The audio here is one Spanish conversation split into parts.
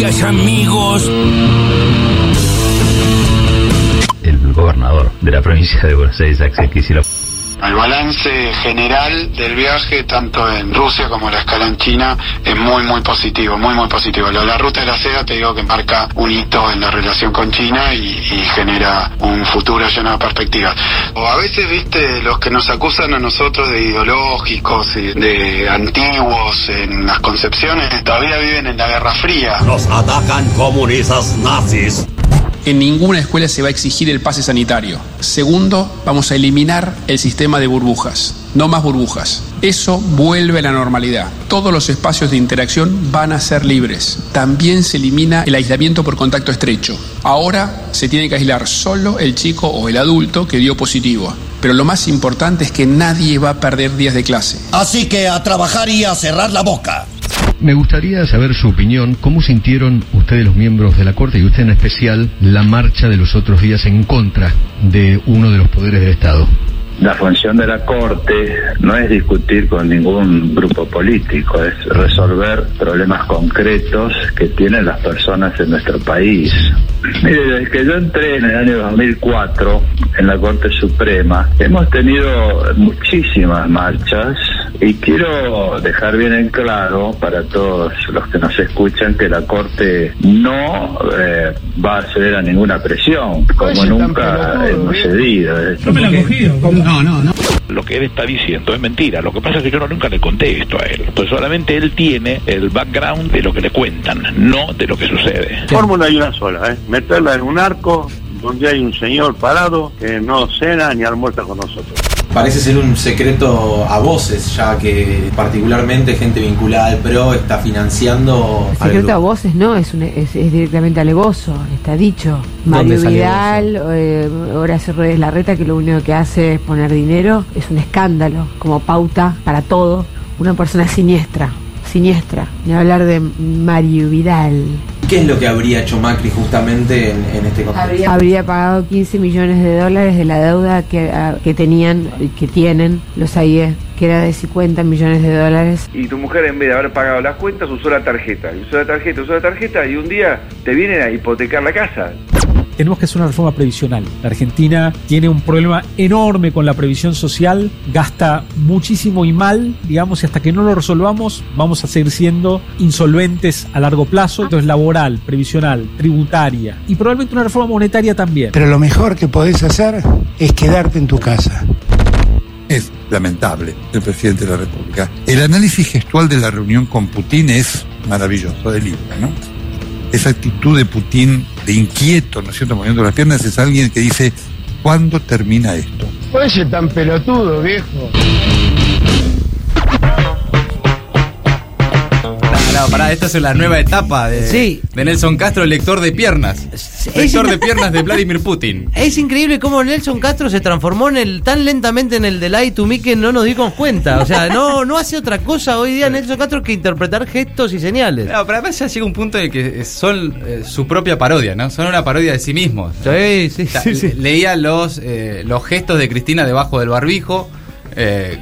Gracias amigos. El gobernador de la provincia de Buenos Aires, Axel Kicillof. El balance general del viaje, tanto en Rusia como en la escala en China, es muy, muy positivo, muy, muy positivo. Lo de la ruta de la seda, te digo que marca un hito en la relación con China y, y genera un futuro lleno de perspectivas. O a veces, viste, los que nos acusan a nosotros de ideológicos y de antiguos en las concepciones, todavía viven en la Guerra Fría. Nos atacan comunistas nazis. En ninguna escuela se va a exigir el pase sanitario. Segundo, vamos a eliminar el sistema de burbujas. No más burbujas. Eso vuelve a la normalidad. Todos los espacios de interacción van a ser libres. También se elimina el aislamiento por contacto estrecho. Ahora se tiene que aislar solo el chico o el adulto que dio positivo. Pero lo más importante es que nadie va a perder días de clase. Así que a trabajar y a cerrar la boca. Me gustaría saber su opinión, cómo sintieron ustedes los miembros de la Corte y usted en especial la marcha de los otros días en contra de uno de los poderes del Estado. La función de la Corte no es discutir con ningún grupo político, es resolver problemas concretos que tienen las personas en nuestro país. Mire, desde que yo entré en el año 2004 en la Corte Suprema, hemos tenido muchísimas marchas y quiero dejar bien en claro para todos los que nos escuchan que la Corte no eh, va a ceder a ninguna presión, como nunca hemos cedido. No me la he cogido. No, no, no. Lo que él está diciendo es mentira. Lo que pasa es que yo no, nunca le conté esto a él. Pues solamente él tiene el background de lo que le cuentan, no de lo que sucede. Fórmula hay una sola, ¿eh? Meterla en un arco donde hay un señor parado que no cena ni almuerza con nosotros. Parece ser un secreto a voces, ya que particularmente gente vinculada al PRO está financiando... El secreto a voces no, es, un, es, es, directamente alevoso, está dicho. Mario Vidal, eh, Horacio Rodríguez Larreta, que lo único que hace es poner dinero, es un escándalo, como pauta para todo. Una persona siniestra, siniestra. Ni hablar de Mario Vidal. ¿Qué es lo que habría hecho Macri justamente en, en este contexto? Habría, habría, pagado 15 millones de dólares de la deuda que, a, que tenían, que tienen los AIE, que era de 50 millones de dólares. Y tu mujer en vez de haber pagado las cuentas usó la tarjeta, y usó la tarjeta, usó la tarjeta y un día te vienen a hipotecar la casa tenemos que hacer una reforma previsional. La Argentina tiene un problema enorme con la previsión social, gasta muchísimo y mal, digamos, y hasta que no lo resolvamos vamos a seguir siendo insolventes a largo plazo, entonces laboral, previsional, tributaria y probablemente una reforma monetaria también. Pero lo mejor que podés hacer es quedarte en tu casa. Es lamentable el presidente de la República. El análisis gestual de la reunión con Putin es maravilloso, de libro, ¿no? esa actitud de Putin, de inquieto, ¿no es cierto?, moviendo las piernas, es alguien que dice, ¿cuándo termina esto? Oye, tan pelotudo, viejo. No, pará, esta es la nueva etapa de, sí. de Nelson Castro, lector de piernas. Lector de piernas de Vladimir Putin. Es increíble cómo Nelson Castro se transformó en el tan lentamente en el de Light to Me que no nos dimos cuenta. O sea, no, no hace otra cosa hoy día Nelson Castro que interpretar gestos y señales. No, pero además ya llega un punto en el que son eh, su propia parodia, ¿no? Son una parodia de sí mismos. Sí, sí, o sea, sí, sí. Leía los, eh, los gestos de Cristina debajo del barbijo. Eh,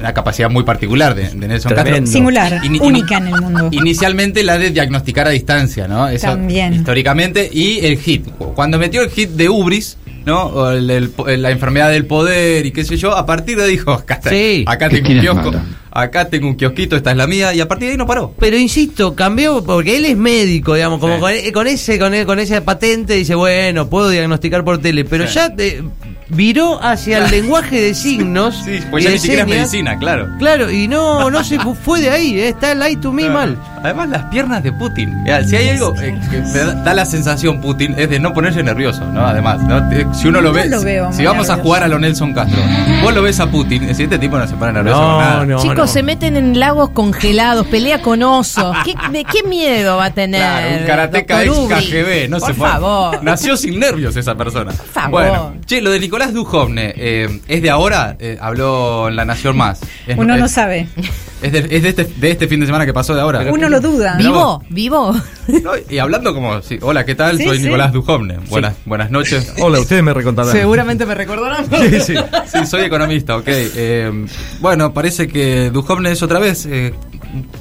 una capacidad muy particular de, de Nelson Tremendo. Castro. Singular, in, única en el mundo. Inicialmente la de diagnosticar a distancia, ¿no? Eso También. históricamente. Y el hit. Cuando metió el hit de Ubris, ¿no? O el, el, la enfermedad del poder y qué sé yo, a partir de ahí dijo, acá, está, sí. acá tengo un kiosco. Acá tengo un kiosquito, esta es la mía, y a partir de ahí no paró. Pero insisto, cambió porque él es médico, digamos, como sí. con, con, ese, con, con esa patente dice, bueno, puedo diagnosticar por tele, pero sí. ya te, viró hacia el lenguaje de signos. Sí, pues ya ni siquiera es medicina, claro. Claro, y no, no se fue de ahí, eh, está el light to me claro. mal. Además, las piernas de Putin. Si hay algo eh, que me da, da, la sensación, Putin, es de no ponerse nervioso, ¿no? Además, ¿no? si uno lo ve, lo veo, si vamos nervioso. a jugar a lo Nelson Castro, vos lo ves a Putin, es este tipo no se pone nervioso no, nada. No, Chicos, no. se meten en lagos congelados, pelea con osos. ¿Qué, ¿De qué miedo va a tener? Claro, un karateca ex KGB, no Por se puede. favor. Nació sin nervios esa persona. Por favor. Bueno, che, lo de Nicolás Duhovne, eh, ¿es de ahora? Eh, habló en La Nación Más. Es, Uno es, no sabe. Es, de, es de, este, de, este, fin de semana que pasó de ahora. Pero Uno lo duda. ¿Vivo? ¿Vivo? No, y hablando como, sí, hola, ¿qué tal? Sí, Soy sí. Nicolás Duhovne. Buenas, buenas noches. Hola, ustedes me recontarán. Seguramente me recordarán. sí, sí. sí, soy economista, ok. Eh, bueno, parece que Duhovne es otra vez eh,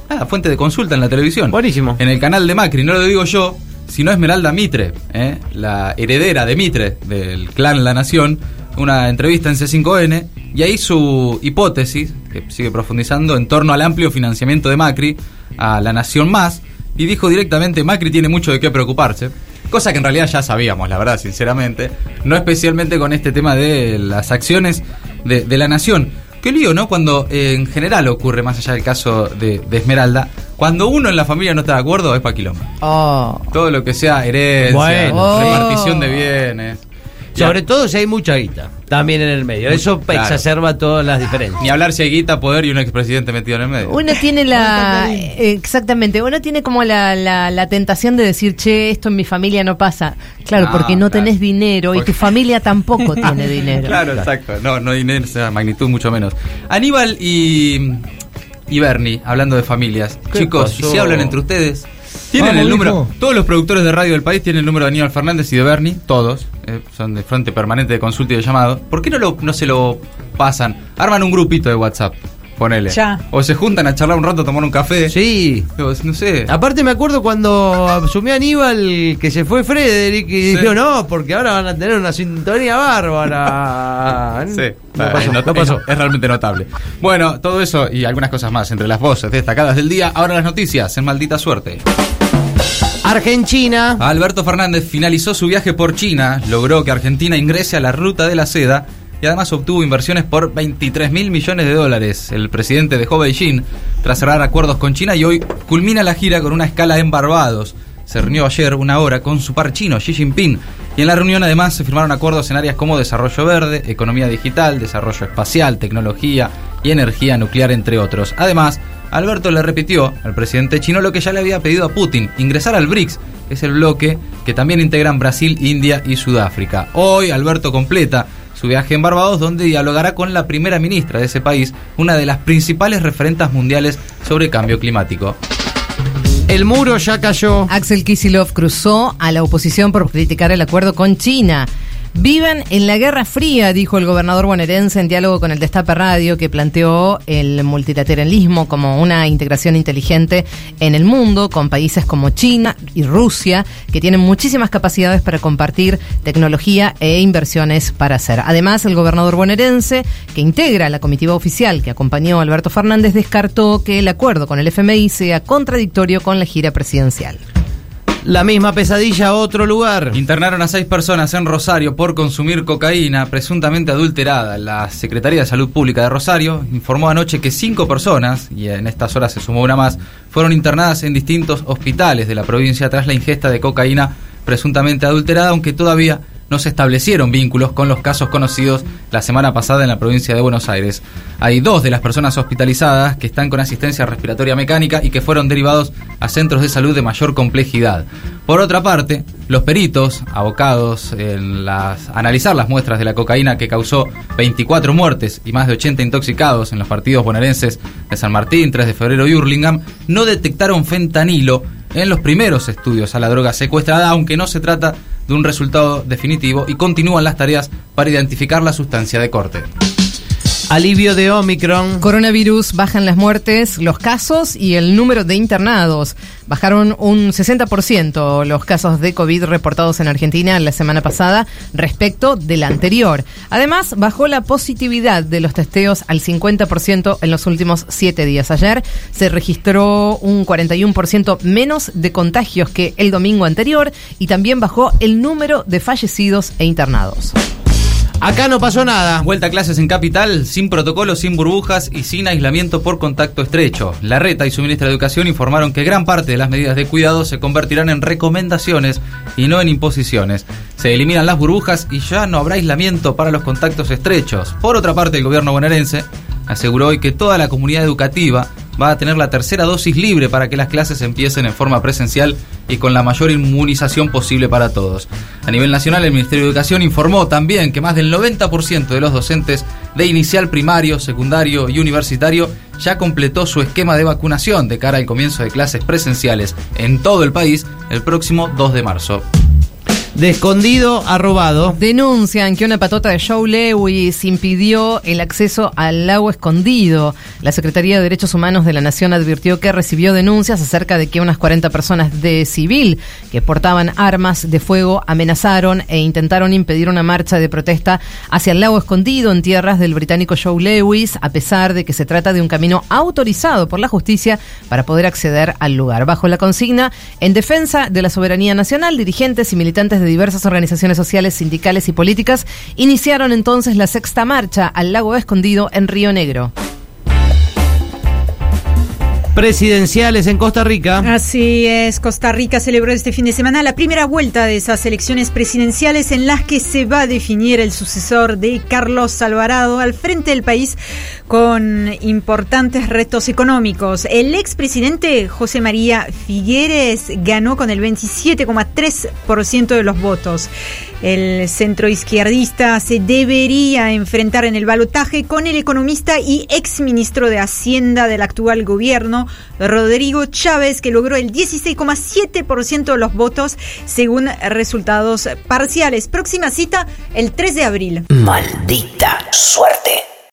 nada, fuente de consulta en la televisión. Buenísimo. En el canal de Macri, no lo digo yo, sino Esmeralda Mitre, ¿eh? la heredera de Mitre, del clan La Nación, una entrevista en C5N, y ahí su hipótesis, que sigue profundizando en torno al amplio financiamiento de Macri a La Nación Más, y dijo directamente, Macri tiene mucho de qué preocuparse. Cosa que en realidad ya sabíamos, la verdad, sinceramente. No especialmente con este tema de las acciones de, de la nación. Qué lío, ¿no? Cuando eh, en general ocurre, más allá del caso de, de Esmeralda, cuando uno en la familia no está de acuerdo, es paquilombo. Oh. Todo lo que sea herencia, Bueno. repartición de Oh. bienes. Sobre todo si hay mucha guita también en el medio. Eso Claro. exacerba todas las diferencias. Ni hablar si hay guita, poder y un expresidente metido en el medio. Uno tiene la. Exactamente, uno tiene como la, la, la tentación de decir, che, esto en mi familia no pasa. Claro, No, porque no claro. tenés dinero y tu familia tampoco tiene dinero. Claro, exacto. No, no hay en esa magnitud, mucho menos. Aníbal y, y Bernie, hablando de familias. ¿Qué Chicos, pasó? ¿y si hablan entre ustedes? Tienen Vamos, el número. hijo. Todos los productores de radio del país tienen el número de Aníbal Fernández y de Bernie, todos. eh, son de frente permanente de consulta y de llamado. ¿Por qué no, lo, no se lo pasan? Arman un grupito de WhatsApp. Ponele. Ya. O se juntan a charlar un rato, a tomar un café. Sí. No sé. Aparte me acuerdo cuando asumió Aníbal que se fue Frederick y dijo, no, porque ahora van a tener una sintonía bárbara. Sí, No pasó, es, not- no pasó. es- es realmente notable. Bueno, todo eso y algunas cosas más entre las voces destacadas del día. Ahora las noticias en maldita suerte. Argentina. Alberto Fernández finalizó su viaje por China, logró que Argentina ingrese a la ruta de la seda y además obtuvo inversiones por 23 mil millones de dólares. El presidente dejó Beijing tras cerrar acuerdos con China y hoy culmina la gira con una escala en Barbados. Se reunió ayer una hora con su par chino, Xi Jinping, y en la reunión además se firmaron acuerdos en áreas como desarrollo verde, economía digital, desarrollo espacial, tecnología y energía nuclear, entre otros. Además, Alberto le repitió al presidente chino lo que ya le había pedido a Putin, ingresar al BRICS, que es el bloque que también integran Brasil, India y Sudáfrica. Hoy Alberto completa su viaje en Barbados, donde dialogará con la primera ministra de ese país, una de las principales referentas mundiales sobre cambio climático. El muro ya cayó. Axel Kisilov cruzó a la oposición por criticar el acuerdo con China. Viven en la Guerra Fría, dijo el gobernador bonaerense en diálogo con el Destape Radio, que planteó el multilateralismo como una integración inteligente en el mundo, con países como China y Rusia, que tienen muchísimas capacidades para compartir tecnología e inversiones para hacer. Además, el gobernador bonaerense, que integra la comitiva oficial que acompañó a Alberto Fernández, descartó que el acuerdo con el FMI sea contradictorio con la gira presidencial. La misma pesadilla a otro lugar. Internaron a seis personas en Rosario por consumir cocaína presuntamente adulterada. La Secretaría de Salud Pública de Rosario informó anoche que cinco personas, y en estas horas se sumó una más, fueron internadas en distintos hospitales de la provincia tras la ingesta de cocaína presuntamente adulterada, aunque todavía no se establecieron vínculos con los casos conocidos la semana pasada en la provincia de Buenos Aires. Hay dos de las personas hospitalizadas que están con asistencia respiratoria mecánica y que fueron derivados a centros de salud de mayor complejidad. Por otra parte, los peritos, abocados en las, analizar las muestras de la cocaína que causó 24 muertes y más de 80 intoxicados en los partidos bonaerenses de San Martín, 3 de febrero y Hurlingham, no detectaron fentanilo en los primeros estudios a la droga secuestrada, aunque no se trata de un resultado definitivo y continúan las tareas para identificar la sustancia de corte. Alivio de Omicron. Coronavirus bajan las muertes, los casos y el número de internados. Bajaron un 60% los casos de COVID reportados en Argentina la semana pasada respecto de la anterior. Además, bajó la positividad de los testeos al 50% en los últimos siete días. Ayer se registró un 41% menos de contagios que el domingo anterior y también bajó el número de fallecidos e internados. Acá no pasó nada. Vuelta a clases en Capital, sin protocolo, sin burbujas y sin aislamiento por contacto estrecho. La Reta y su ministra de Educación informaron que gran parte de las medidas de cuidado se convertirán en recomendaciones y no en imposiciones. Se eliminan las burbujas y ya no habrá aislamiento para los contactos estrechos. Por otra parte, el gobierno bonaerense aseguró hoy que toda la comunidad educativa va a tener la tercera dosis libre para que las clases empiecen en forma presencial y con la mayor inmunización posible para todos. A nivel nacional, el Ministerio de Educación informó también que más del 90% de los docentes de inicial primario, secundario y universitario ya completó su esquema de vacunación de cara al comienzo de clases presenciales en todo el país el próximo 2 de marzo. De escondido a robado. Denuncian que una patota de Joe Lewis impidió el acceso al lago escondido. La Secretaría de Derechos Humanos de la Nación advirtió que recibió denuncias acerca de que unas 40 personas de civil que portaban armas de fuego amenazaron e intentaron impedir una marcha de protesta hacia el lago escondido en tierras del británico Joe Lewis, a pesar de que se trata de un camino autorizado por la justicia para poder acceder al lugar. Bajo la consigna, en defensa de la soberanía nacional, dirigentes y militantes de diversas organizaciones sociales, sindicales y políticas iniciaron entonces la sexta marcha al lago escondido en Río Negro presidenciales en Costa Rica. Así es, Costa Rica celebró este fin de semana la primera vuelta de esas elecciones presidenciales en las que se va a definir el sucesor de Carlos Alvarado al frente del país con importantes retos económicos. El expresidente José María Figueres ganó con el 27,3% de los votos. El centro izquierdista se debería enfrentar en el balotaje con el economista y exministro de Hacienda del actual gobierno, Rodrigo Chávez, que logró el 16,7% de los votos según resultados parciales. Próxima cita el 3 de abril. Maldita suerte.